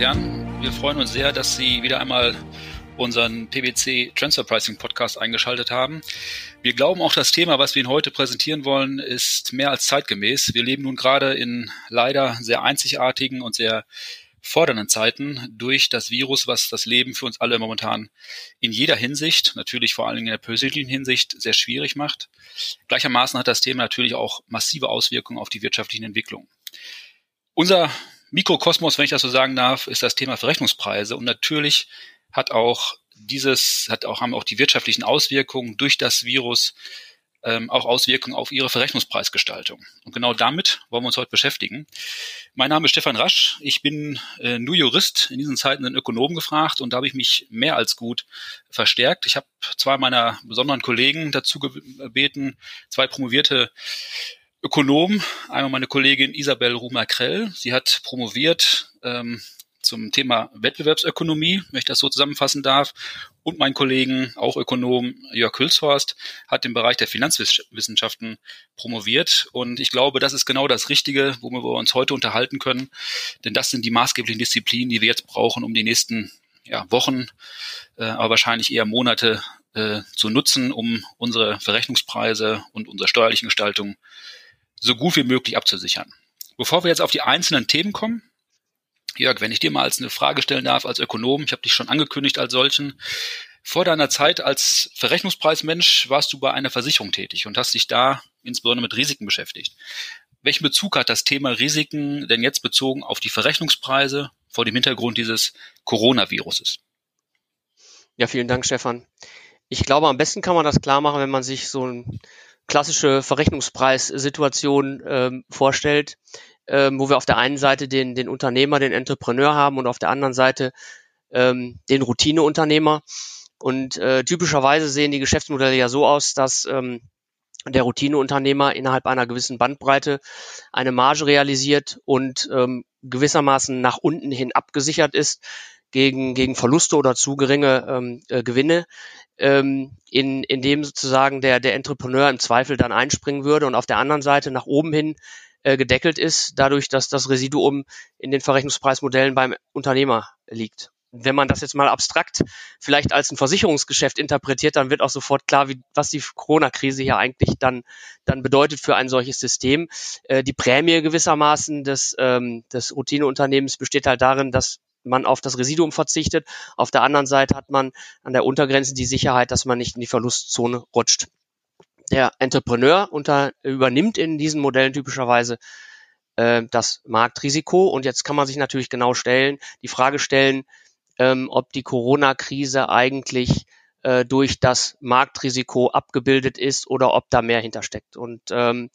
Herren. Wir freuen uns sehr, dass Sie wieder einmal unseren PwC Transfer Pricing Podcast eingeschaltet haben. Wir glauben auch, das Thema, was wir Ihnen heute präsentieren wollen, ist mehr als zeitgemäß. Wir leben nun gerade in leider sehr einzigartigen und sehr fordernden Zeiten durch das Virus, was das Leben für uns alle momentan in jeder Hinsicht, natürlich vor allen Dingen in der persönlichen Hinsicht, sehr schwierig macht. Gleichermaßen hat das Thema natürlich auch massive Auswirkungen auf die wirtschaftlichen Entwicklungen. Unser Mikrokosmos, wenn ich das so sagen darf, ist das Thema Verrechnungspreise und natürlich hat auch dieses, hat auch, haben auch die wirtschaftlichen Auswirkungen durch das Virus ähm, auch Auswirkungen auf ihre Verrechnungspreisgestaltung. Und genau damit wollen wir uns heute beschäftigen. Mein Name ist Stefan Rasch. Ich bin äh, nur Jurist. In diesen Zeiten sind Ökonomen gefragt und da habe ich mich mehr als gut verstärkt. Ich habe zwei meiner besonderen Kollegen dazu gebeten, zwei promovierte Ökonomen, einmal meine Kollegin Isabel Rumer-Krell. Sie hat promoviert ähm, zum Thema Wettbewerbsökonomie, wenn ich das so zusammenfassen darf. Und mein Kollegen, auch Ökonom Jörg Hülshorst, hat im Bereich der Finanzwissenschaften promoviert. Und ich glaube, das ist genau das Richtige, worüber wir uns heute unterhalten können. Denn das sind die maßgeblichen Disziplinen, die wir jetzt brauchen, um die nächsten ja, Wochen, äh, aber wahrscheinlich eher Monate äh, zu nutzen, um unsere Verrechnungspreise und unsere steuerlichen Gestaltung so gut wie möglich abzusichern. Bevor wir jetzt auf die einzelnen Themen kommen, Jörg, wenn ich dir mal als eine Frage stellen darf, als Ökonom, ich habe dich schon angekündigt als solchen. Vor deiner Zeit als Verrechnungspreismensch warst du bei einer Versicherung tätig und hast dich da insbesondere mit Risiken beschäftigt. Welchen Bezug hat das Thema Risiken denn jetzt bezogen auf die Verrechnungspreise vor dem Hintergrund dieses Coronaviruses? Ja, vielen Dank, Stefan. Ich glaube, am besten kann man das klar machen, wenn man sich so eine klassische Verrechnungspreissituation ähm, vorstellt ähm, wo wir auf der einen Seite den, den Unternehmer, den Entrepreneur haben und auf der anderen Seite ähm, den Routineunternehmer. Und äh, typischerweise sehen die Geschäftsmodelle ja so aus, dass ähm, der Routineunternehmer innerhalb einer gewissen Bandbreite eine Marge realisiert und ähm, gewissermaßen nach unten hin abgesichert ist gegen, gegen Verluste oder zu geringe ähm, äh, Gewinne, ähm, in, in dem sozusagen der, der Entrepreneur im Zweifel dann einspringen würde und auf der anderen Seite nach oben hin äh, gedeckelt ist, dadurch, dass das Residuum in den Verrechnungspreismodellen beim Unternehmer liegt. Wenn man das jetzt mal abstrakt vielleicht als ein Versicherungsgeschäft interpretiert, dann wird auch sofort klar, wie, was die Corona-Krise hier eigentlich dann, dann bedeutet für ein solches System. Äh, die Prämie gewissermaßen des, ähm, des Routineunternehmens besteht halt darin, dass man auf das Residuum verzichtet. Auf der anderen Seite hat man an der Untergrenze die Sicherheit, dass man nicht in die Verlustzone rutscht. Der Entrepreneur unter, übernimmt in diesen Modellen typischerweise äh, das Marktrisiko. Und jetzt kann man sich natürlich genau stellen, die Frage stellen, ähm, ob die Corona-Krise eigentlich äh, durch das Marktrisiko abgebildet ist oder ob da mehr hintersteckt. Und ähm,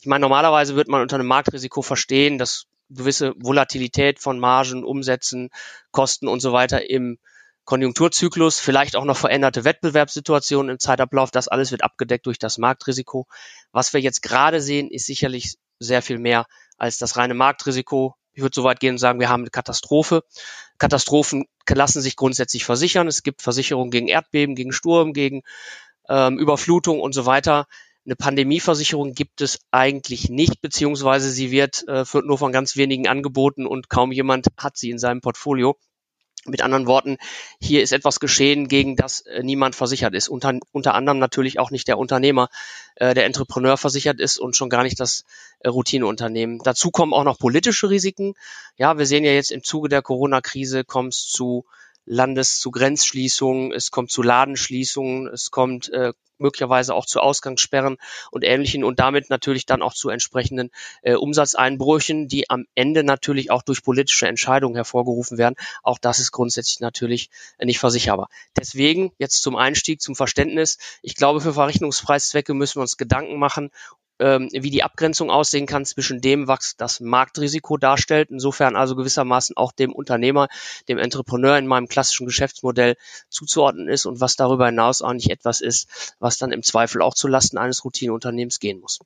ich meine, normalerweise wird man unter einem Marktrisiko verstehen, dass gewisse Volatilität von Margen, Umsätzen, Kosten und so weiter im Konjunkturzyklus, vielleicht auch noch veränderte Wettbewerbssituationen im Zeitablauf. Das alles wird abgedeckt durch das Marktrisiko. Was wir jetzt gerade sehen, ist sicherlich sehr viel mehr als das reine Marktrisiko. Ich würde so weit gehen und sagen, wir haben eine Katastrophe. Katastrophen lassen sich grundsätzlich versichern. Es gibt Versicherungen gegen Erdbeben, gegen Sturm, gegen ähm, Überflutung und so weiter. Eine Pandemieversicherung gibt es eigentlich nicht, beziehungsweise sie wird äh, nur von ganz wenigen angeboten und kaum jemand hat sie in seinem Portfolio. Mit anderen Worten, hier ist etwas geschehen, gegen das äh, niemand versichert ist. Unter, unter anderem natürlich auch nicht der Unternehmer, äh, der Entrepreneur versichert ist und schon gar nicht das äh, Routineunternehmen. Dazu kommen auch noch politische Risiken. Ja, wir sehen ja jetzt im Zuge der Corona-Krise kommt es zu Landes zu Grenzschließungen, es kommt zu Ladenschließungen, es kommt äh, möglicherweise auch zu Ausgangssperren und Ähnlichen und damit natürlich dann auch zu entsprechenden äh, Umsatzeinbrüchen, die am Ende natürlich auch durch politische Entscheidungen hervorgerufen werden. Auch das ist grundsätzlich natürlich äh, nicht versicherbar. Deswegen jetzt zum Einstieg, zum Verständnis. Ich glaube, für Verrechnungspreiszwecke müssen wir uns Gedanken machen ähm, wie die Abgrenzung aussehen kann zwischen dem, was das Marktrisiko darstellt, insofern also gewissermaßen auch dem Unternehmer, dem Entrepreneur in meinem klassischen Geschäftsmodell zuzuordnen ist und was darüber hinaus auch nicht etwas ist, was dann im Zweifel auch zulasten eines Routineunternehmens gehen muss.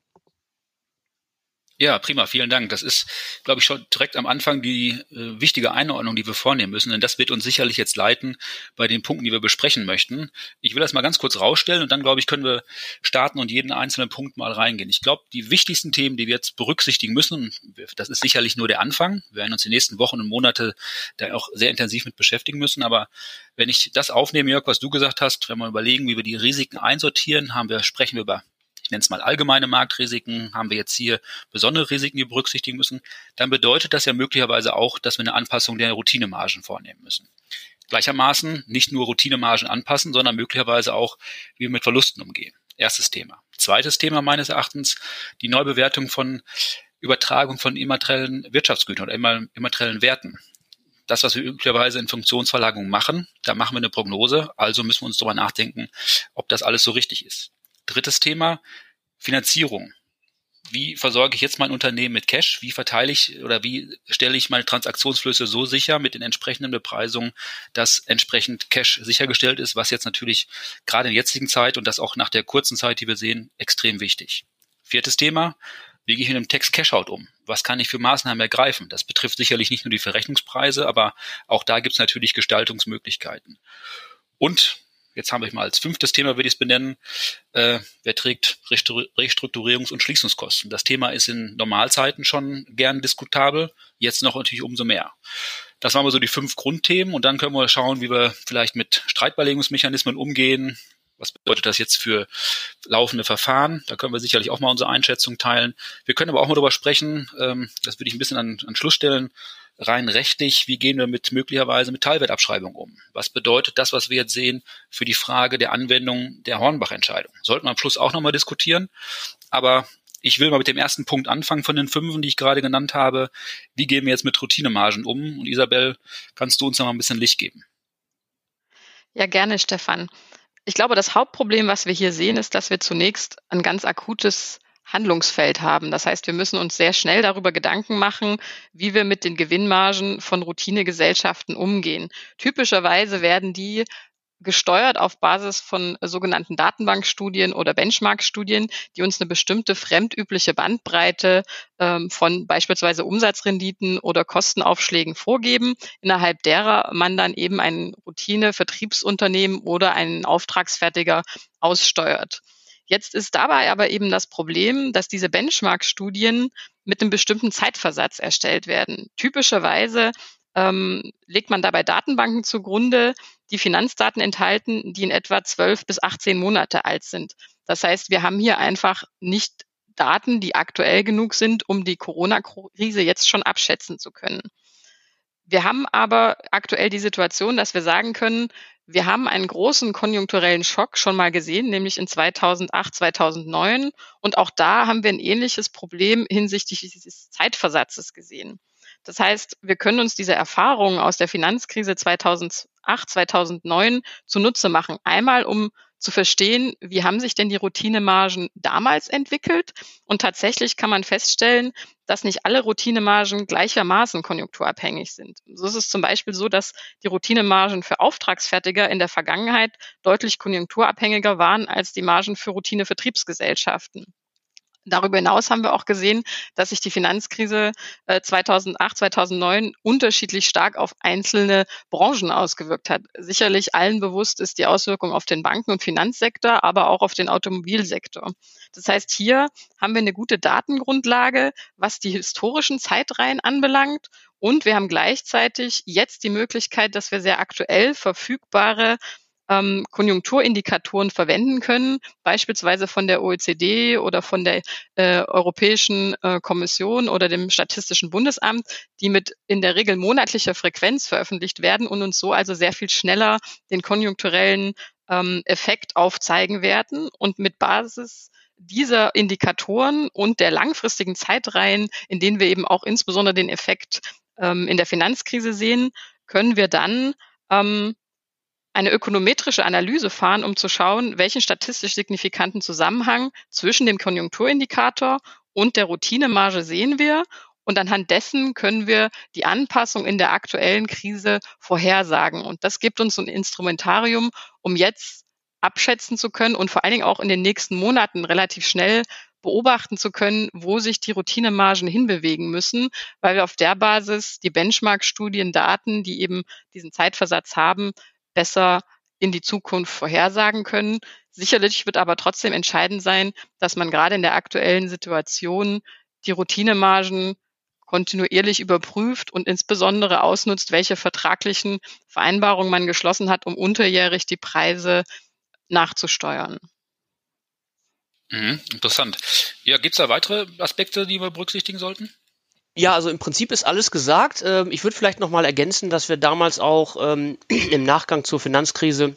Ja, prima, vielen Dank. Das ist, glaube ich, schon direkt am Anfang die äh, wichtige Einordnung, die wir vornehmen müssen, denn das wird uns sicherlich jetzt leiten bei den Punkten, die wir besprechen möchten. Ich will das mal ganz kurz rausstellen und dann, glaube ich, können wir starten und jeden einzelnen Punkt mal reingehen. Ich glaube, die wichtigsten Themen, die wir jetzt berücksichtigen müssen, das ist sicherlich nur der Anfang. Wir werden uns die nächsten Wochen und Monate da auch sehr intensiv mit beschäftigen müssen, aber wenn ich das aufnehme, Jörg, was du gesagt hast, wenn wir überlegen, wie wir die Risiken einsortieren, haben wir, sprechen wir über ich nenne es mal allgemeine Marktrisiken, haben wir jetzt hier besondere Risiken, die wir berücksichtigen müssen, dann bedeutet das ja möglicherweise auch, dass wir eine Anpassung der Routinemargen vornehmen müssen. Gleichermaßen nicht nur Routinemargen anpassen, sondern möglicherweise auch, wie wir mit Verlusten umgehen. Erstes Thema. Zweites Thema meines Erachtens, die Neubewertung von Übertragung von immateriellen Wirtschaftsgütern oder immateriellen Werten. Das, was wir üblicherweise in Funktionsverlagerung machen, da machen wir eine Prognose, also müssen wir uns darüber nachdenken, ob das alles so richtig ist. Drittes Thema, Finanzierung. Wie versorge ich jetzt mein Unternehmen mit Cash? Wie verteile ich oder wie stelle ich meine Transaktionsflüsse so sicher mit den entsprechenden Bepreisungen, dass entsprechend Cash sichergestellt ist, was jetzt natürlich gerade in der jetzigen Zeit und das auch nach der kurzen Zeit, die wir sehen, extrem wichtig. Viertes Thema, wie gehe ich mit dem Text Cashout um? Was kann ich für Maßnahmen ergreifen? Das betrifft sicherlich nicht nur die Verrechnungspreise, aber auch da gibt es natürlich Gestaltungsmöglichkeiten. Und jetzt haben wir mal als fünftes Thema, würde ich es benennen, äh, wer trägt Restrukturierungs- und Schließungskosten. Das Thema ist in Normalzeiten schon gern diskutabel, jetzt noch natürlich umso mehr. Das waren mal so die fünf Grundthemen und dann können wir schauen, wie wir vielleicht mit Streitbeilegungsmechanismen umgehen. Was bedeutet das jetzt für laufende Verfahren? Da können wir sicherlich auch mal unsere Einschätzung teilen. Wir können aber auch mal darüber sprechen, ähm, das würde ich ein bisschen an, an Schluss stellen, rein rechtlich, wie gehen wir mit möglicherweise mit Teilwertabschreibung um? Was bedeutet das, was wir jetzt sehen, für die Frage der Anwendung der Hornbach-Entscheidung? Sollten wir am Schluss auch nochmal diskutieren. Aber ich will mal mit dem ersten Punkt anfangen von den fünf, die ich gerade genannt habe. Wie gehen wir jetzt mit Routinemargen um? Und Isabel, kannst du uns noch mal ein bisschen Licht geben? Ja, gerne, Stefan. Ich glaube, das Hauptproblem, was wir hier sehen, ist, dass wir zunächst ein ganz akutes Handlungsfeld haben. Das heißt, wir müssen uns sehr schnell darüber Gedanken machen, wie wir mit den Gewinnmargen von Routinegesellschaften umgehen. Typischerweise werden die gesteuert auf Basis von sogenannten Datenbankstudien oder Benchmark-Studien, die uns eine bestimmte fremdübliche Bandbreite ähm, von beispielsweise Umsatzrenditen oder Kostenaufschlägen vorgeben, innerhalb derer man dann eben ein Routine-Vertriebsunternehmen oder einen Auftragsfertiger aussteuert. Jetzt ist dabei aber eben das Problem, dass diese Benchmark-Studien mit einem bestimmten Zeitversatz erstellt werden. Typischerweise ähm, legt man dabei Datenbanken zugrunde, die Finanzdaten enthalten, die in etwa 12 bis 18 Monate alt sind. Das heißt, wir haben hier einfach nicht Daten, die aktuell genug sind, um die Corona-Krise jetzt schon abschätzen zu können. Wir haben aber aktuell die Situation, dass wir sagen können, wir haben einen großen konjunkturellen Schock schon mal gesehen, nämlich in 2008, 2009. Und auch da haben wir ein ähnliches Problem hinsichtlich dieses Zeitversatzes gesehen. Das heißt, wir können uns diese Erfahrungen aus der Finanzkrise 2008, 2009 zunutze machen. Einmal, um zu verstehen, wie haben sich denn die Routinemargen damals entwickelt. Und tatsächlich kann man feststellen, dass nicht alle Routinemargen gleichermaßen konjunkturabhängig sind. So ist es zum Beispiel so, dass die Routinemargen für Auftragsfertiger in der Vergangenheit deutlich konjunkturabhängiger waren als die Margen für Routinevertriebsgesellschaften. Darüber hinaus haben wir auch gesehen, dass sich die Finanzkrise 2008, äh, 2009 unterschiedlich stark auf einzelne Branchen ausgewirkt hat. Sicherlich allen bewusst ist die Auswirkung auf den Banken- und Finanzsektor, aber auch auf den Automobilsektor. Das heißt, hier haben wir eine gute Datengrundlage, was die historischen Zeitreihen anbelangt. Und wir haben gleichzeitig jetzt die Möglichkeit, dass wir sehr aktuell verfügbare ähm, Konjunkturindikatoren verwenden können, beispielsweise von der OECD oder von der äh, Europäischen äh, Kommission oder dem Statistischen Bundesamt, die mit in der Regel monatlicher Frequenz veröffentlicht werden und uns so also sehr viel schneller den konjunkturellen ähm, Effekt aufzeigen werden und mit Basis dieser Indikatoren und der langfristigen Zeitreihen, in denen wir eben auch insbesondere den Effekt ähm, in der Finanzkrise sehen, können wir dann ähm, eine ökonometrische Analyse fahren, um zu schauen, welchen statistisch signifikanten Zusammenhang zwischen dem Konjunkturindikator und der Routinemarge sehen wir. Und anhand dessen können wir die Anpassung in der aktuellen Krise vorhersagen. Und das gibt uns ein Instrumentarium, um jetzt abschätzen zu können und vor allen Dingen auch in den nächsten Monaten relativ schnell beobachten zu können, wo sich die Routinemargen hinbewegen müssen, weil wir auf der Basis die Benchmark-Studiendaten, die eben diesen Zeitversatz haben, besser in die Zukunft vorhersagen können. Sicherlich wird aber trotzdem entscheidend sein, dass man gerade in der aktuellen Situation die Routinemargen kontinuierlich überprüft und insbesondere ausnutzt, welche vertraglichen Vereinbarungen man geschlossen hat, um unterjährig die Preise nachzusteuern. Mhm, interessant. Ja, gibt es da weitere Aspekte, die wir berücksichtigen sollten? Ja, also im Prinzip ist alles gesagt. Ähm, ich würde vielleicht nochmal ergänzen, dass wir damals auch ähm, im Nachgang zur Finanzkrise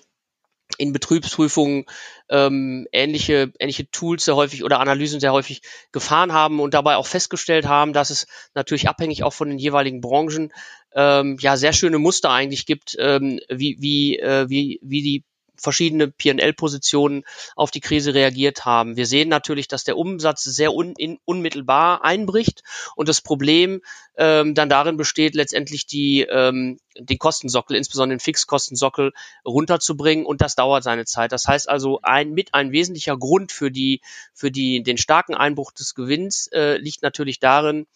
in Betriebsprüfungen ähm, ähnliche, ähnliche Tools sehr häufig oder Analysen sehr häufig gefahren haben und dabei auch festgestellt haben, dass es natürlich abhängig auch von den jeweiligen Branchen ähm, ja sehr schöne Muster eigentlich gibt, ähm, wie, wie, äh, wie, wie die verschiedene P&L-Positionen auf die Krise reagiert haben. Wir sehen natürlich, dass der Umsatz sehr un in, unmittelbar einbricht und das Problem ähm, dann darin besteht, letztendlich die, ähm, den Kostensockel, insbesondere den Fixkostensockel, runterzubringen und das dauert seine Zeit. Das heißt also, ein mit ein wesentlicher Grund für die für die den starken Einbruch des Gewinns äh, liegt natürlich darin,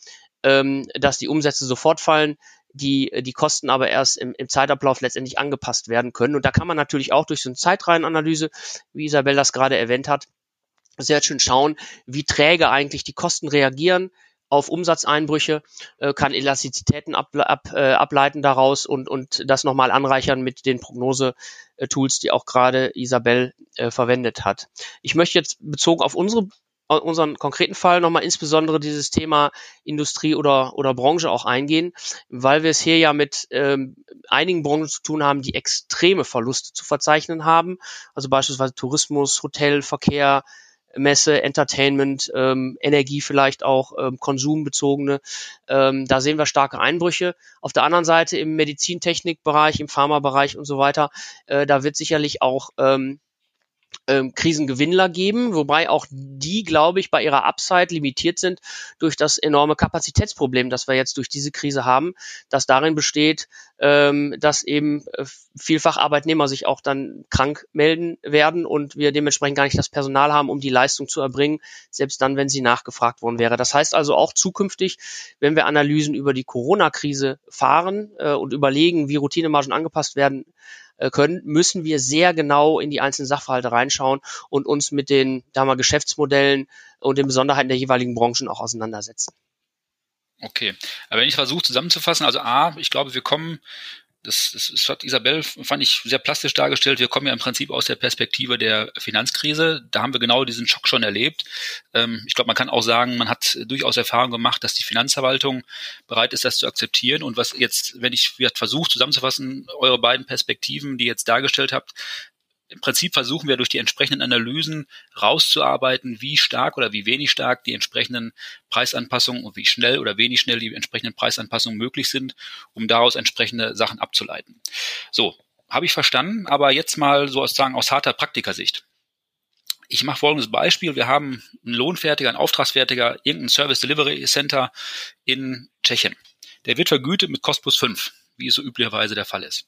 ähm, dass die Umsätze sofort fallen, die, die Kosten aber erst im, im Zeitablauf letztendlich angepasst werden können. Und da kann man natürlich auch durch so eine Zeitreihenanalyse, wie Isabel das gerade erwähnt hat, sehr schön schauen, wie träge eigentlich die Kosten reagieren auf Umsatzeinbrüche, äh, kann Elastizitäten ab, ab, äh, ableiten daraus und, und das nochmal anreichern mit den Prognose-Tools, die auch gerade Isabel äh, verwendet hat. Ich möchte jetzt bezogen auf unsere unseren konkreten Fall nochmal insbesondere dieses Thema Industrie oder, oder Branche auch eingehen, weil wir es hier ja mit ähm, einigen Branchen zu tun haben, die extreme Verluste zu verzeichnen haben. Also beispielsweise Tourismus, Hotel, Verkehr, Messe, Entertainment, ähm, Energie vielleicht auch, ähm, konsumbezogene. Ähm, da sehen wir starke Einbrüche. Auf der anderen Seite im Medizintechnikbereich, im Pharmabereich und so weiter, äh, da wird sicherlich auch ähm, ähm, Krisengewinnler geben, wobei auch die, glaube ich, bei ihrer Upside limitiert sind durch das enorme Kapazitätsproblem, das wir jetzt durch diese Krise haben, das darin besteht, ähm, dass eben äh, vielfach Arbeitnehmer sich auch dann krank melden werden und wir dementsprechend gar nicht das Personal haben, um die Leistung zu erbringen, selbst dann, wenn sie nachgefragt worden wäre. Das heißt also auch zukünftig, wenn wir Analysen über die Corona-Krise fahren äh, und überlegen, wie Routinemargen angepasst werden äh, können, müssen wir sehr genau in die einzelnen Sachverhalte reinschauen und uns mit den da mal Geschäftsmodellen und den Besonderheiten der jeweiligen Branchen auch auseinandersetzen. Okay, aber wenn ich versuche zusammenzufassen, also A, ich glaube, wir kommen das, das, das hat Isabel, fand ich, sehr plastisch dargestellt. Wir kommen ja im Prinzip aus der Perspektive der Finanzkrise. Da haben wir genau diesen Schock schon erlebt. Ähm, ich glaube, man kann auch sagen, man hat durchaus Erfahrung gemacht, dass die Finanzverwaltung bereit ist, das zu akzeptieren. Und was jetzt, wenn ich versuche zusammenzufassen, eure beiden Perspektiven, die ihr jetzt dargestellt habt, im Prinzip versuchen wir durch die entsprechenden Analysen rauszuarbeiten, wie stark oder wie wenig stark die entsprechenden Preisanpassungen und wie schnell oder wenig schnell die entsprechenden Preisanpassungen möglich sind, um daraus entsprechende Sachen abzuleiten. So, habe ich verstanden, aber jetzt mal so aus, aus harter Praktikersicht. Ich mache folgendes Beispiel. Wir haben einen Lohnfertiger, einen Auftragsfertiger, irgendein Service Delivery Center in Tschechien. Der wird vergütet mit Cost plus 5, wie es so üblicherweise der Fall ist.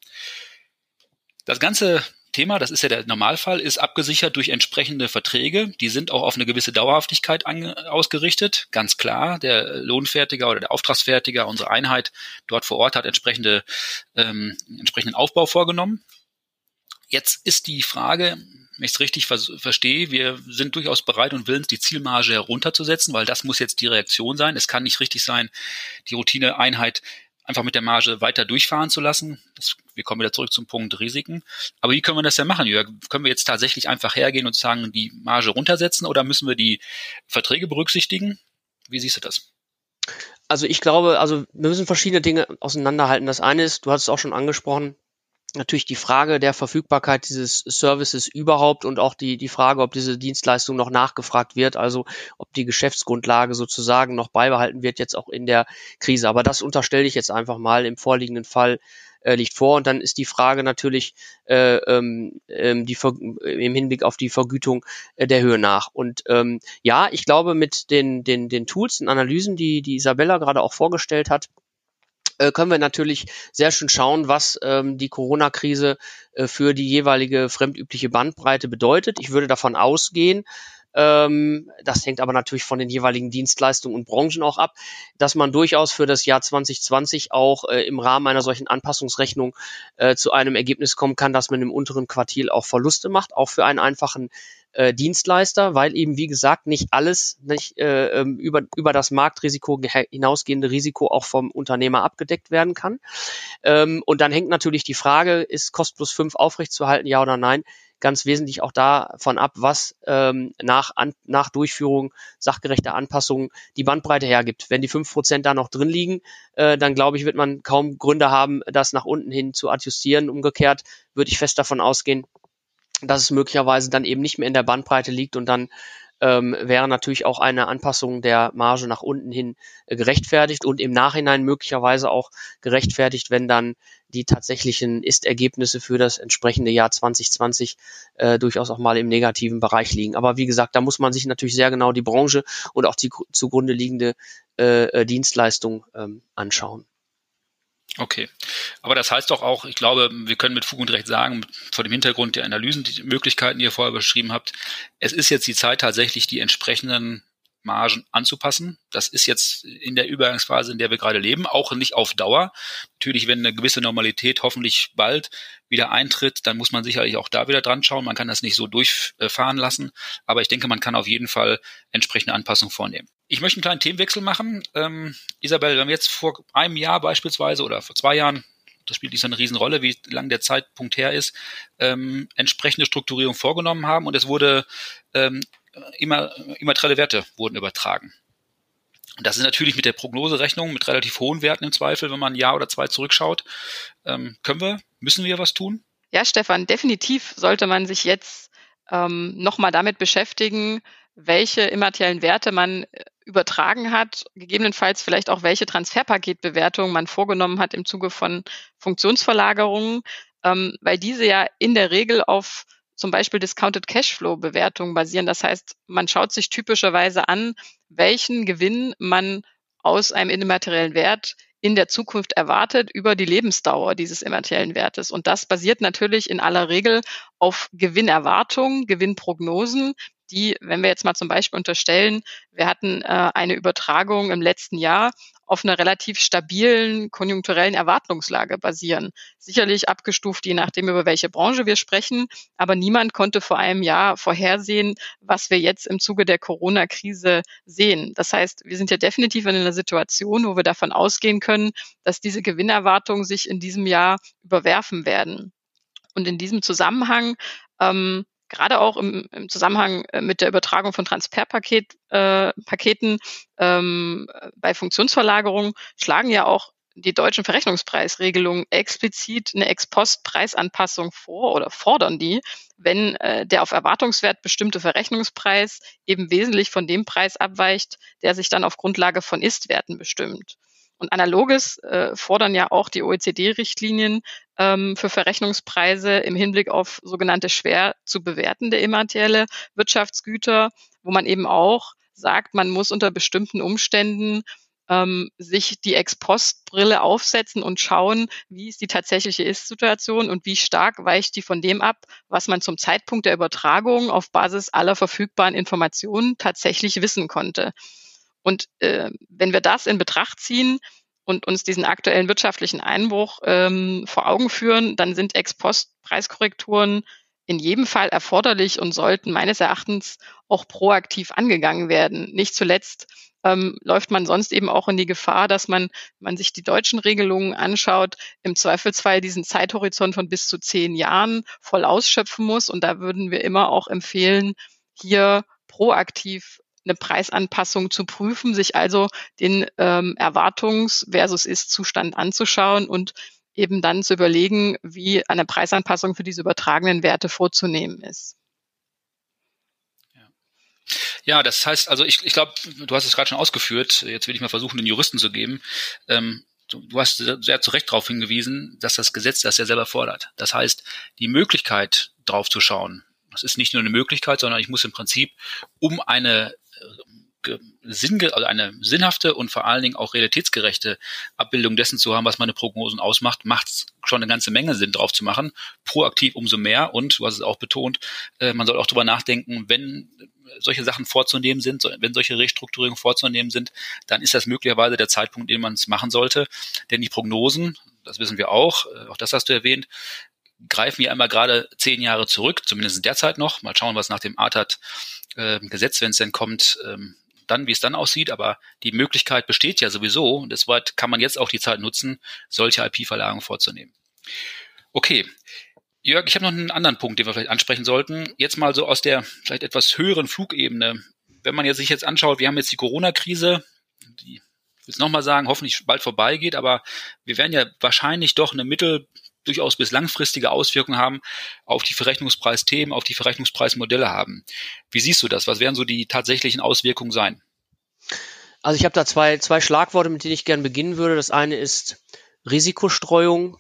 Das ganze Thema, das ist ja der Normalfall, ist abgesichert durch entsprechende Verträge. Die sind auch auf eine gewisse Dauerhaftigkeit ausgerichtet. Ganz klar, der Lohnfertiger oder der Auftragsfertiger, unsere Einheit dort vor Ort hat entsprechende, ähm, entsprechenden Aufbau vorgenommen. Jetzt ist die Frage, wenn ich es richtig verstehe, wir sind durchaus bereit und willens, die Zielmarge herunterzusetzen, weil das muss jetzt die Reaktion sein. Es kann nicht richtig sein, die Routineeinheit einfach mit der Marge weiter durchfahren zu lassen. Das, wir kommen wieder zurück zum Punkt Risiken. Aber wie können wir das denn machen, Jörg? Können wir jetzt tatsächlich einfach hergehen und sagen, die Marge runtersetzen oder müssen wir die Verträge berücksichtigen? Wie siehst du das? Also ich glaube, also wir müssen verschiedene Dinge auseinanderhalten. Das eine ist, du hast es auch schon angesprochen, natürlich die Frage der Verfügbarkeit dieses Services überhaupt und auch die, die Frage, ob diese Dienstleistung noch nachgefragt wird, also ob die Geschäftsgrundlage sozusagen noch beibehalten wird, jetzt auch in der Krise. Aber das unterstelle ich jetzt einfach mal im vorliegenden Fall äh, liegt vor. Und dann ist die Frage natürlich äh, ähm, ähm die im Hinblick auf die Vergütung äh, der Höhe nach. Und ähm, ja, ich glaube, mit den, den, den Tools und Analysen, die, die Isabella gerade auch vorgestellt hat, äh, können wir natürlich sehr schön schauen, was ähm, die Corona-Krise äh, für die jeweilige fremdübliche Bandbreite bedeutet. Ich würde davon ausgehen, ähm, das hängt aber natürlich von den jeweiligen Dienstleistungen und Branchen auch ab, dass man durchaus für das Jahr 2020 auch äh, im Rahmen einer solchen Anpassungsrechnung äh, zu einem Ergebnis kommen kann, dass man im unteren Quartil auch Verluste macht, auch für einen einfachen äh, Dienstleister, weil eben wie gesagt nicht alles nicht äh, ähm, über über das Marktrisiko hinausgehende Risiko auch vom Unternehmer abgedeckt werden kann. Ähm, und dann hängt natürlich die Frage, ist Cost plus 5 aufrechtzuerhalten, ja oder nein? Ganz wesentlich auch davon ab, was ähm, nach, an, nach Durchführung sachgerechter Anpassungen die Bandbreite hergibt. Wenn die fünf Prozent da noch drin liegen, äh, dann glaube ich, wird man kaum Gründe haben, das nach unten hin zu adjustieren. Umgekehrt würde ich fest davon ausgehen, dass es möglicherweise dann eben nicht mehr in der Bandbreite liegt und dann ähm, wäre natürlich auch eine Anpassung der Marge nach unten hin äh, gerechtfertigt und im Nachhinein möglicherweise auch gerechtfertigt, wenn dann die tatsächlichen Ist-Ergebnisse für das entsprechende Jahr 2020 äh, durchaus auch mal im negativen Bereich liegen. Aber wie gesagt, da muss man sich natürlich sehr genau die Branche und auch die zugrunde liegende äh, äh Dienstleistung ähm, anschauen. Okay. Aber das heißt doch auch, ich glaube, wir können mit Fug und Recht sagen, vor dem Hintergrund der Analysen, die Möglichkeiten, die ihr vorher beschrieben habt, es ist jetzt die Zeit tatsächlich, die entsprechenden Margen anzupassen. Das ist jetzt in der Übergangsphase, in der wir gerade leben, auch nicht auf Dauer. Natürlich, wenn eine gewisse Normalität hoffentlich bald wieder eintritt, dann muss man sicherlich auch da wieder dran schauen. Man kann das nicht so durchfahren lassen, aber ich denke, man kann auf jeden Fall entsprechende Anpassungen vornehmen. Ich möchte einen kleinen Themenwechsel machen. Ähm, Isabel, wenn wir jetzt vor einem Jahr beispielsweise oder vor zwei Jahren das spielt nicht so eine Riesenrolle, wie lang der Zeitpunkt her ist, ähm, entsprechende Strukturierung vorgenommen haben und es wurde ähm, immer, immaterielle Werte wurden übertragen. Das ist natürlich mit der Prognoserechnung mit relativ hohen Werten im Zweifel, wenn man ein Jahr oder zwei zurückschaut. Ähm, können wir, müssen wir was tun? Ja, Stefan, definitiv sollte man sich jetzt ähm, nochmal damit beschäftigen, welche immateriellen Werte man äh, übertragen hat, gegebenenfalls vielleicht auch welche Transferpaketbewertung man vorgenommen hat im Zuge von Funktionsverlagerungen, ähm, weil diese ja in der Regel auf zum Beispiel Discounted Cashflow Bewertungen basieren. Das heißt, man schaut sich typischerweise an, welchen Gewinn man aus einem immateriellen Wert in der Zukunft erwartet über die Lebensdauer dieses immateriellen Wertes. Und das basiert natürlich in aller Regel auf Gewinnerwartungen, Gewinnprognosen, die, wenn wir jetzt mal zum Beispiel unterstellen, wir hatten äh, eine Übertragung im letzten Jahr auf einer relativ stabilen konjunkturellen Erwartungslage basieren. Sicherlich abgestuft, je nachdem, über welche Branche wir sprechen. Aber niemand konnte vor einem Jahr vorhersehen, was wir jetzt im Zuge der Corona-Krise sehen. Das heißt, wir sind ja definitiv in einer Situation, wo wir davon ausgehen können, dass diese Gewinnerwartungen sich in diesem Jahr überwerfen werden. Und in diesem Zusammenhang ähm, gerade auch im, im Zusammenhang äh, mit der Übertragung von Transferpaketen äh, Paketen, ähm, bei Funktionsverlagerungen schlagen ja auch die deutschen Verrechnungspreisregelungen explizit eine Ex-Post-Preisanpassung vor oder fordern die, wenn äh, der auf Erwartungswert bestimmte Verrechnungspreis eben wesentlich von dem Preis abweicht, der sich dann auf Grundlage von Ist-Werten bestimmt. Und analoges äh, fordern ja auch die OECD-Richtlinien ähm, für Verrechnungspreise im Hinblick auf sogenannte schwer zu bewertende immaterielle Wirtschaftsgüter, wo man eben auch sagt, man muss unter bestimmten Umständen ähm, sich die Ex-Post-Brille aufsetzen und schauen, wie ist die tatsächliche Ist-Situation und wie stark weicht die von dem ab, was man zum Zeitpunkt der Übertragung auf Basis aller verfügbaren Informationen tatsächlich wissen konnte. Und äh, wenn wir das in Betracht ziehen und uns diesen aktuellen wirtschaftlichen Einbruch ähm, vor Augen führen, dann sind Ex-Post-Preiskorrekturen in jedem Fall erforderlich und sollten meines Erachtens auch proaktiv angegangen werden. Nicht zuletzt ähm, läuft man sonst eben auch in die Gefahr, dass man, wenn man sich die deutschen Regelungen anschaut, im Zweifelsfall diesen Zeithorizont von bis zu zehn Jahren voll ausschöpfen muss. Und da würden wir immer auch empfehlen, hier proaktiv eine Preisanpassung zu prüfen, sich also den ähm, Erwartungs- versus Ist-Zustand anzuschauen und eben dann zu überlegen, wie eine Preisanpassung für diese übertragenen Werte vorzunehmen ist. Ja, das heißt, also ich, ich glaube, du hast es gerade schon ausgeführt, jetzt will ich mal versuchen, den Juristen zu geben. Ähm, du, du hast sehr zu Recht darauf hingewiesen, dass das Gesetz das ja selber fordert. Das heißt, die Möglichkeit drauf zu schauen, das ist nicht nur eine Möglichkeit, sondern ich muss im Prinzip, um eine Sinn, also eine sinnhafte und vor allen Dingen auch realitätsgerechte Abbildung dessen zu haben, was meine Prognosen ausmacht, macht schon eine ganze Menge Sinn drauf zu machen. Proaktiv umso mehr und du hast es auch betont, äh, man soll auch darüber nachdenken, wenn solche Sachen vorzunehmen sind, wenn solche Restrukturierungen vorzunehmen sind, dann ist das möglicherweise der Zeitpunkt, den man es machen sollte. Denn die Prognosen, das wissen wir auch, äh, auch das hast du erwähnt, greifen ja immer gerade zehn Jahre zurück, zumindest derzeit noch. Mal schauen, was nach dem ATAT-Gesetz, wenn es denn kommt, ähm, dann, wie es dann aussieht. Aber die Möglichkeit besteht ja sowieso. Und deshalb kann man jetzt auch die Zeit nutzen, solche IP-Verlagerungen vorzunehmen. Okay. Jörg, ich habe noch einen anderen Punkt, den wir vielleicht ansprechen sollten. Jetzt mal so aus der vielleicht etwas höheren Flugebene. Wenn man jetzt sich jetzt anschaut, wir haben jetzt die Corona-Krise, die ich will es nochmal sagen, hoffentlich bald vorbeigeht, aber wir werden ja wahrscheinlich doch eine mittel durchaus bis langfristige Auswirkungen haben auf die Verrechnungspreisthemen, auf die Verrechnungspreismodelle haben. Wie siehst du das? Was werden so die tatsächlichen Auswirkungen sein? Also ich habe da zwei, zwei Schlagworte, mit denen ich gerne beginnen würde. Das eine ist Risikostreuung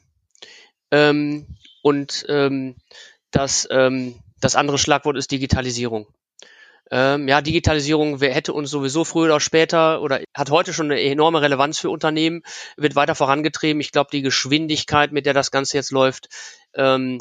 ähm, und ähm, das, ähm, das andere Schlagwort ist Digitalisierung. Ähm, ja, Digitalisierung hätte uns sowieso früher oder später oder hat heute schon eine enorme Relevanz für Unternehmen, wird weiter vorangetrieben. Ich glaube, die Geschwindigkeit, mit der das Ganze jetzt läuft, ähm,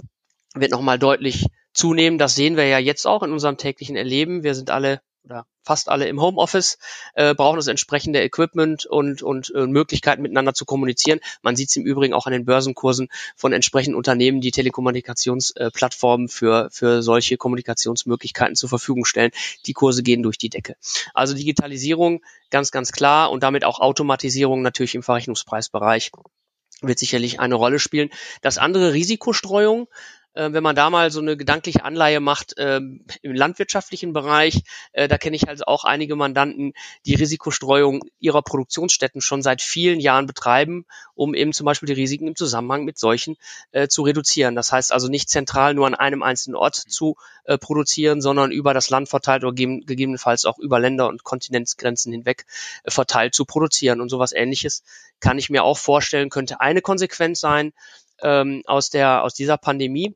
wird nochmal deutlich zunehmen. Das sehen wir ja jetzt auch in unserem täglichen Erleben. Wir sind alle oder fast alle im Homeoffice, äh, brauchen das entsprechende Equipment und, und äh, Möglichkeiten miteinander zu kommunizieren. Man sieht es im Übrigen auch an den Börsenkursen von entsprechenden Unternehmen, die Telekommunikationsplattformen äh, für, für solche Kommunikationsmöglichkeiten zur Verfügung stellen. Die Kurse gehen durch die Decke. Also Digitalisierung ganz, ganz klar und damit auch Automatisierung natürlich im Verrechnungspreisbereich wird sicherlich eine Rolle spielen. Das andere Risikostreuung, wenn man da mal so eine gedankliche Anleihe macht ähm, im landwirtschaftlichen Bereich, äh, da kenne ich also auch einige Mandanten, die Risikostreuung ihrer Produktionsstätten schon seit vielen Jahren betreiben, um eben zum Beispiel die Risiken im Zusammenhang mit solchen äh, zu reduzieren. Das heißt also nicht zentral nur an einem einzelnen Ort zu äh, produzieren, sondern über das Land verteilt oder gegebenenfalls auch über Länder und Kontinentsgrenzen hinweg äh, verteilt zu produzieren. Und sowas ähnliches kann ich mir auch vorstellen, könnte eine Konsequenz sein, ähm, aus der aus dieser Pandemie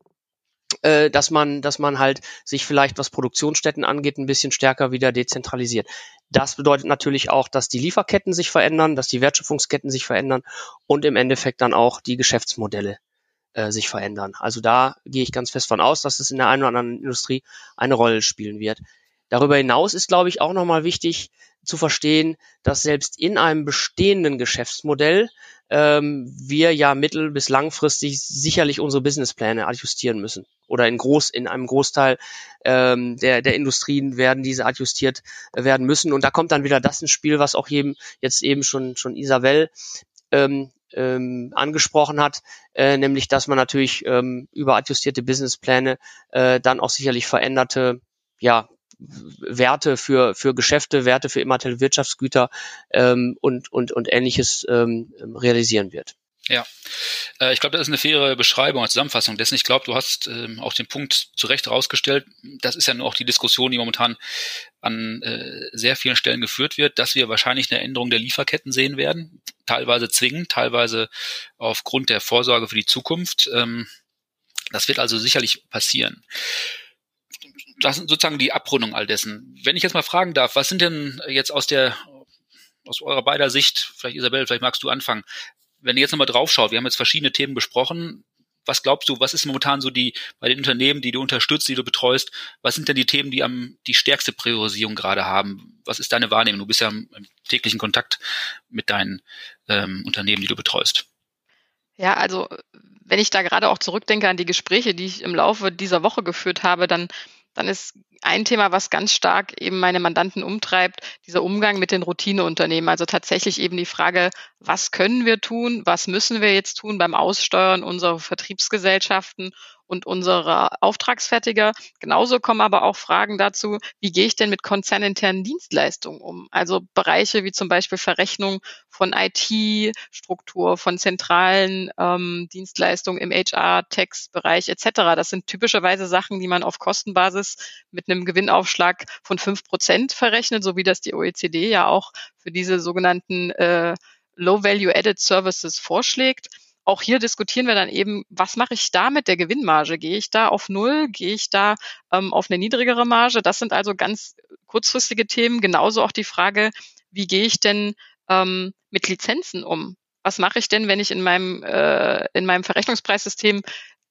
äh, dass man, dass man halt sich vielleicht, was Produktionsstätten angeht, ein bisschen stärker wieder dezentralisiert. Das bedeutet natürlich auch, dass die Lieferketten sich verändern, dass die Wertschöpfungsketten sich verändern und im Endeffekt dann auch die Geschäftsmodelle äh, sich verändern. Also da gehe ich ganz fest von aus, dass es in der einen oder anderen Industrie eine Rolle spielen wird. Darüber hinaus ist, glaube ich, auch nochmal wichtig zu verstehen, dass selbst in einem bestehenden Geschäftsmodell ähm, wir ja mittel- bis langfristig sicherlich unsere Businesspläne adjustieren müssen. Oder in groß, in einem Großteil ähm, der, der Industrien werden diese adjustiert werden müssen. Und da kommt dann wieder das ins Spiel, was auch eben jetzt eben schon, schon Isabel ähm, ähm, angesprochen hat, äh, nämlich dass man natürlich ähm, über adjustierte Businesspläne äh, dann auch sicherlich veränderte ja, Werte für, für Geschäfte, Werte für immaterielle Wirtschaftsgüter ähm, und, und, und ähnliches ähm, realisieren wird. Ja, äh, ich glaube, das ist eine faire Beschreibung als Zusammenfassung dessen. Ich glaube, du hast ähm, auch den Punkt zu Recht herausgestellt. Das ist ja nur auch die Diskussion, die momentan an äh, sehr vielen Stellen geführt wird, dass wir wahrscheinlich eine Änderung der Lieferketten sehen werden. Teilweise zwingend, teilweise aufgrund der Vorsorge für die Zukunft. Ähm, das wird also sicherlich passieren das sind sozusagen die Abrundung all dessen. Wenn ich jetzt mal fragen darf, was sind denn jetzt aus der, aus eurer beider Sicht, vielleicht Isabel, vielleicht magst du anfangen, wenn ihr jetzt nochmal draufschaut, wir haben jetzt verschiedene Themen besprochen, was glaubst du, was ist momentan so die, bei den Unternehmen, die du unterstützt, die du betreust, was sind denn die Themen, die am, die stärkste Priorisierung gerade haben? Was ist deine Wahrnehmung? Du bist ja im, im täglichen Kontakt mit deinen ähm, Unternehmen, die du betreust. Ja, also wenn ich da gerade auch zurückdenke an die Gespräche, die ich im Laufe dieser Woche geführt habe, dann dann ist ein Thema, was ganz stark eben meine Mandanten umtreibt, dieser Umgang mit den Routineunternehmen. Also tatsächlich eben die Frage, was können wir tun, was müssen wir jetzt tun beim Aussteuern unserer Vertriebsgesellschaften und unserer Auftragsfertiger. Genauso kommen aber auch Fragen dazu, wie gehe ich denn mit konzerninternen Dienstleistungen um? Also Bereiche wie zum Beispiel Verrechnung von IT-Struktur, von zentralen ähm, Dienstleistungen im HR-Text-Bereich etc. Das sind typischerweise Sachen, die man auf Kostenbasis mit einem Gewinnaufschlag von fünf Prozent verrechnet, so wie das die OECD ja auch für diese sogenannten äh, Low-Value-Added Services vorschlägt auch hier diskutieren wir dann eben, was mache ich da mit der Gewinnmarge? Gehe ich da auf Null? Gehe ich da ähm, auf eine niedrigere Marge? Das sind also ganz kurzfristige Themen. Genauso auch die Frage, wie gehe ich denn ähm, mit Lizenzen um? Was mache ich denn, wenn ich in meinem, äh, in meinem Verrechnungspreissystem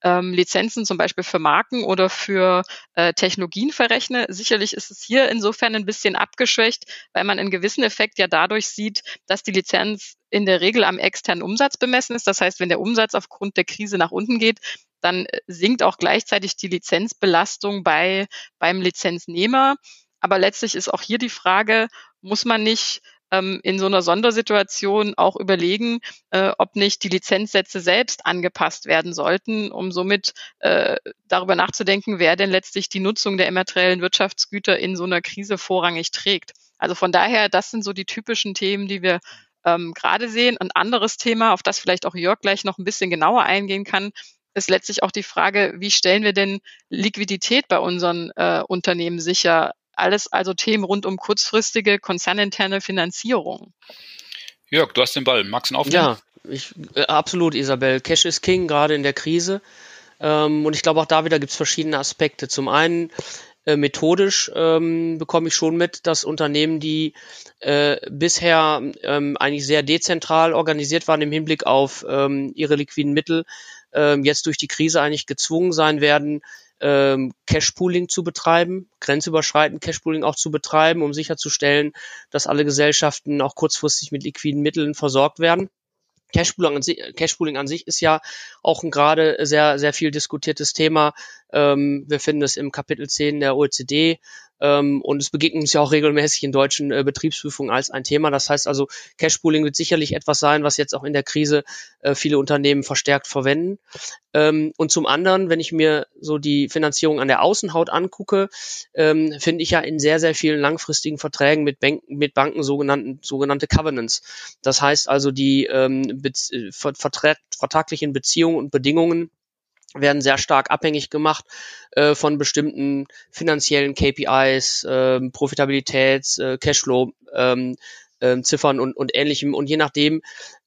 ähm, Lizenzen zum Beispiel für Marken oder für äh, Technologien verrechne. Sicherlich ist es hier insofern ein bisschen abgeschwächt, weil man einen gewissen Effekt ja dadurch sieht, dass die Lizenz in der Regel am externen Umsatz bemessen ist. Das heißt, wenn der Umsatz aufgrund der Krise nach unten geht, dann äh, sinkt auch gleichzeitig die Lizenzbelastung bei, beim Lizenznehmer. Aber letztlich ist auch hier die Frage, muss man nicht ähm, in so einer Sondersituation auch überlegen, äh, ob nicht die Lizenzsätze selbst angepasst werden sollten, um somit äh, darüber nachzudenken, wer denn letztlich die Nutzung der immateriellen Wirtschaftsgüter in so einer Krise vorrangig trägt. Also von daher, das sind so die typischen Themen, die wir ähm, gerade sehen. Ein anderes Thema, auf das vielleicht auch Jörg gleich noch ein bisschen genauer eingehen kann, ist letztlich auch die Frage, wie stellen wir denn Liquidität bei unseren äh, Unternehmen sicher? Alles also Themen rund um kurzfristige konzerninterne Finanzierung. Jörg, du hast den Ball. Magst du ihn aufnehmen? Ja, ich, äh, absolut, Isabel. Cash is King, gerade in der Krise. Ähm, und ich glaube, auch da wieder gibt es verschiedene Aspekte. Zum einen äh, methodisch ähm, bekomme ich schon mit, dass Unternehmen, die äh, bisher ähm, eigentlich sehr dezentral organisiert waren im Hinblick auf ähm, ihre liquiden Mittel, ähm, jetzt durch die Krise eigentlich gezwungen sein werden, ähm, Cash-Pooling zu betreiben, grenzüberschreitend Cash-Pooling auch zu betreiben, um sicherzustellen, dass alle Gesellschaften auch kurzfristig mit liquiden Mitteln versorgt werden. Cashpooling an, sich, Cashpooling an sich ist ja auch ein gerade sehr, sehr viel diskutiertes Thema. Ähm, wir finden es im Kapitel 10 der OECD ähm, und es begegnet uns ja auch regelmäßig in deutschen äh, Betriebsprüfungen als ein Thema. Das heißt also, Cashpooling wird sicherlich etwas sein, was jetzt auch in der Krise äh, viele Unternehmen verstärkt verwenden. Ähm, und zum anderen, wenn ich mir so die Finanzierung an der Außenhaut angucke, ähm, finde ich ja in sehr, sehr vielen langfristigen Verträgen mit, Banken, mit Banken sogenannten, sogenannte Covenants. Das heißt also, die ähm, be äh, vertraglichen Beziehungen und Bedingungen werden sehr stark abhängig gemacht äh, von bestimmten finanziellen KPIs, äh, Profitabilitäts, äh, Cashflow, ähm, äh, und, und ähnlichem. Und je nachdem,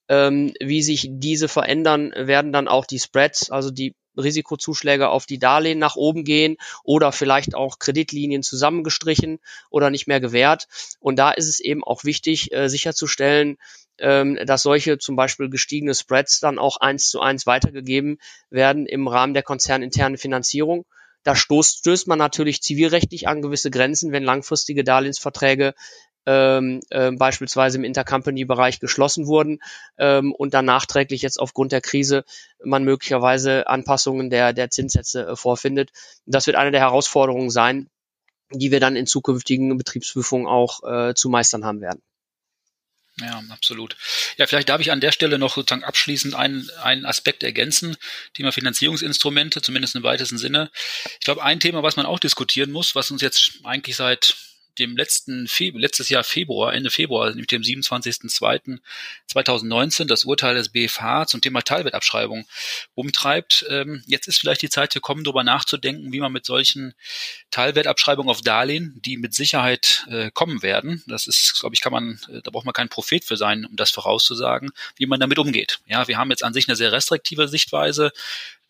ähm, wie sich diese verändern, werden dann auch die Spreads, also die Risikozuschläge auf die Darlehen nach oben gehen oder vielleicht auch Kreditlinien zusammengestrichen oder nicht mehr gewährt. Und da ist es eben auch wichtig, äh, sicherzustellen, ähm, dass solche zum Beispiel gestiegene Spreads dann auch eins zu eins weitergegeben werden im Rahmen der konzerninternen Finanzierung. Da stoßt, stößt man natürlich zivilrechtlich an gewisse Grenzen, wenn langfristige Darlehensverträge ähm, äh, beispielsweise im Intercompany-Bereich geschlossen wurden ähm, und dann nachträglich jetzt aufgrund der Krise man möglicherweise Anpassungen der, der Zinssätze äh, vorfindet. Das wird eine der Herausforderungen sein, die wir dann in zukünftigen Betriebsprüfungen auch äh, zu meistern haben werden. Ja, absolut. Ja, vielleicht darf ich an der Stelle noch sozusagen abschließend einen, einen Aspekt ergänzen. Thema Finanzierungsinstrumente, zumindest im weitesten Sinne. Ich glaube, ein Thema, was man auch diskutieren muss, was uns jetzt eigentlich seit dem letzten Fe letztes Jahr Februar, Ende Februar, nämlich dem 27.02.2019, das Urteil des BFH zum Thema Teilwertabschreibung umtreibt. Ähm, jetzt ist vielleicht die Zeit gekommen, darüber nachzudenken, wie man mit solchen Teilwertabschreibungen auf Darlehen, die mit Sicherheit äh, kommen werden, das ist, glaube ich, kann man, äh, da braucht man kein Prophet für sein, um das vorauszusagen, wie man damit umgeht. Ja, wir haben jetzt an sich eine sehr restriktive Sichtweise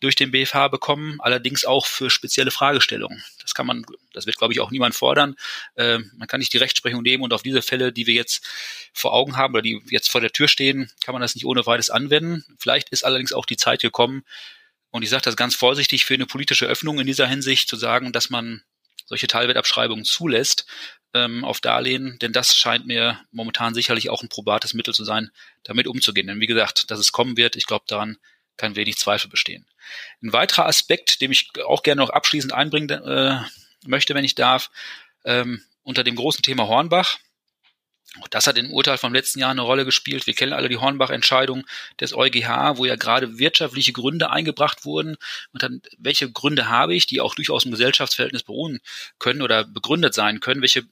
durch den BFH bekommen, allerdings auch für spezielle Fragestellungen. Das kann man, das wird, glaube ich, auch niemand fordern. Äh, man kann nicht die Rechtsprechung nehmen und auf diese Fälle, die wir jetzt vor Augen haben oder die jetzt vor der Tür stehen, kann man das nicht ohne weiteres anwenden. Vielleicht ist allerdings auch die Zeit gekommen, und ich sage das ganz vorsichtig, für eine politische Öffnung in dieser Hinsicht zu sagen, dass man solche Teilwertabschreibungen zulässt ähm, auf Darlehen, denn das scheint mir momentan sicherlich auch ein probates Mittel zu sein, damit umzugehen. Denn wie gesagt, dass es kommen wird, ich glaube, daran kann wenig Zweifel bestehen. Ein weiterer Aspekt, den ich auch gerne noch abschließend einbringen äh, möchte, wenn ich darf, ähm, unter dem großen Thema Hornbach. Auch das hat im Urteil vom letzten Jahr eine Rolle gespielt. Wir kennen alle die Hornbach-Entscheidung des EuGH, wo ja gerade wirtschaftliche Gründe eingebracht wurden. Und dann, welche Gründe habe ich, die auch durchaus im Gesellschaftsverhältnis beruhen können oder begründet sein können? Welche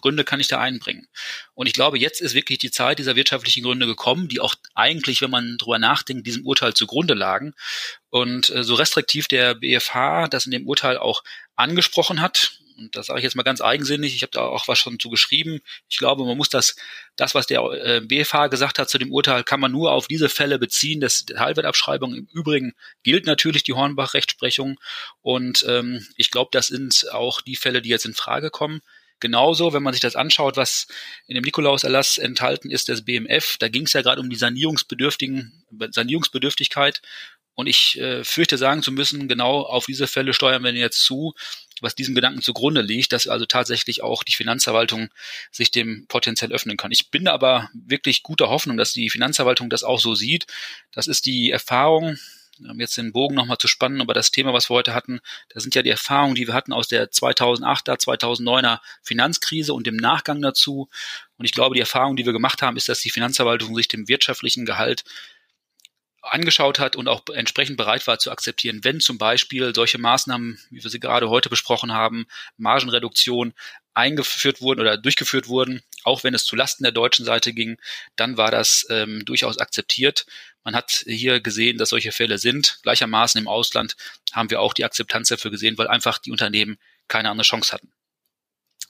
Gründe kann ich da einbringen? Und ich glaube, jetzt ist wirklich die Zeit dieser wirtschaftlichen Gründe gekommen, die auch eigentlich, wenn man drüber nachdenkt, diesem Urteil zugrunde lagen. Und äh, so restriktiv der BFH das in dem Urteil auch angesprochen hat, und das sage ich jetzt mal ganz eigensinnig, ich habe da auch was schon zu geschrieben. Ich glaube, man muss das, das, was der äh, BFH gesagt hat zu dem Urteil, kann man nur auf diese Fälle beziehen, das Teilwertabschreibung. Im Übrigen gilt natürlich die Hornbach-Rechtsprechung und ähm, ich glaube, das sind auch die Fälle, die jetzt in Frage kommen. Genauso, wenn man sich das anschaut, was in dem Nikolauserlass enthalten ist des BMF, da ging es ja gerade um die Sanierungsbedürftigen, Sanierungsbedürftigkeit. Und ich äh, fürchte sagen zu müssen, genau auf diese Fälle steuern wir jetzt zu, was diesem Gedanken zugrunde liegt, dass also tatsächlich auch die Finanzverwaltung sich dem potenziell öffnen kann. Ich bin aber wirklich guter Hoffnung, dass die Finanzverwaltung das auch so sieht. Das ist die Erfahrung, um jetzt den Bogen nochmal zu spannen, aber das Thema, was wir heute hatten, das sind ja die Erfahrungen, die wir hatten aus der 2008er, 2009er Finanzkrise und dem Nachgang dazu. Und ich glaube, die Erfahrung, die wir gemacht haben, ist, dass die Finanzverwaltung sich dem wirtschaftlichen Gehalt angeschaut hat und auch entsprechend bereit war zu akzeptieren, wenn zum Beispiel solche Maßnahmen, wie wir sie gerade heute besprochen haben, Margenreduktion eingeführt wurden oder durchgeführt wurden, auch wenn es zu Lasten der deutschen Seite ging, dann war das ähm, durchaus akzeptiert. Man hat hier gesehen, dass solche Fälle sind. Gleichermaßen im Ausland haben wir auch die Akzeptanz dafür gesehen, weil einfach die Unternehmen keine andere Chance hatten.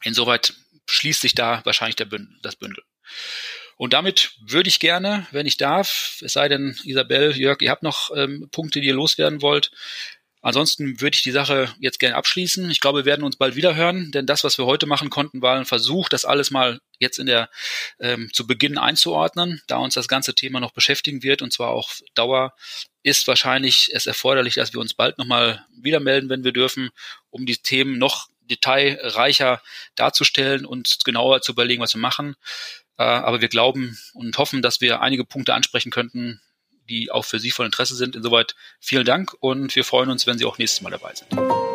Insoweit schließt sich da wahrscheinlich Bündel, das Bündel. Und damit würde ich gerne, wenn ich darf, es sei denn, Isabel, Jörg, ihr habt noch ähm, Punkte, die ihr loswerden wollt. Ansonsten würde ich die Sache jetzt gerne abschließen. Ich glaube, wir werden uns bald wieder hören, denn das, was wir heute machen konnten, war ein Versuch, das alles mal jetzt in der ähm, zu Beginn einzuordnen, da uns das ganze Thema noch beschäftigen wird und zwar auch Dauer ist wahrscheinlich es erforderlich, dass wir uns bald nochmal wieder melden, wenn wir dürfen, um die Themen noch detailreicher darzustellen und genauer zu überlegen, was wir machen. Äh, aber wir glauben und hoffen, dass wir einige Punkte ansprechen könnten, die auch für Sie von Interesse sind. Insoweit vielen Dank und wir freuen uns, wenn Sie auch nächstes Mal dabei sind.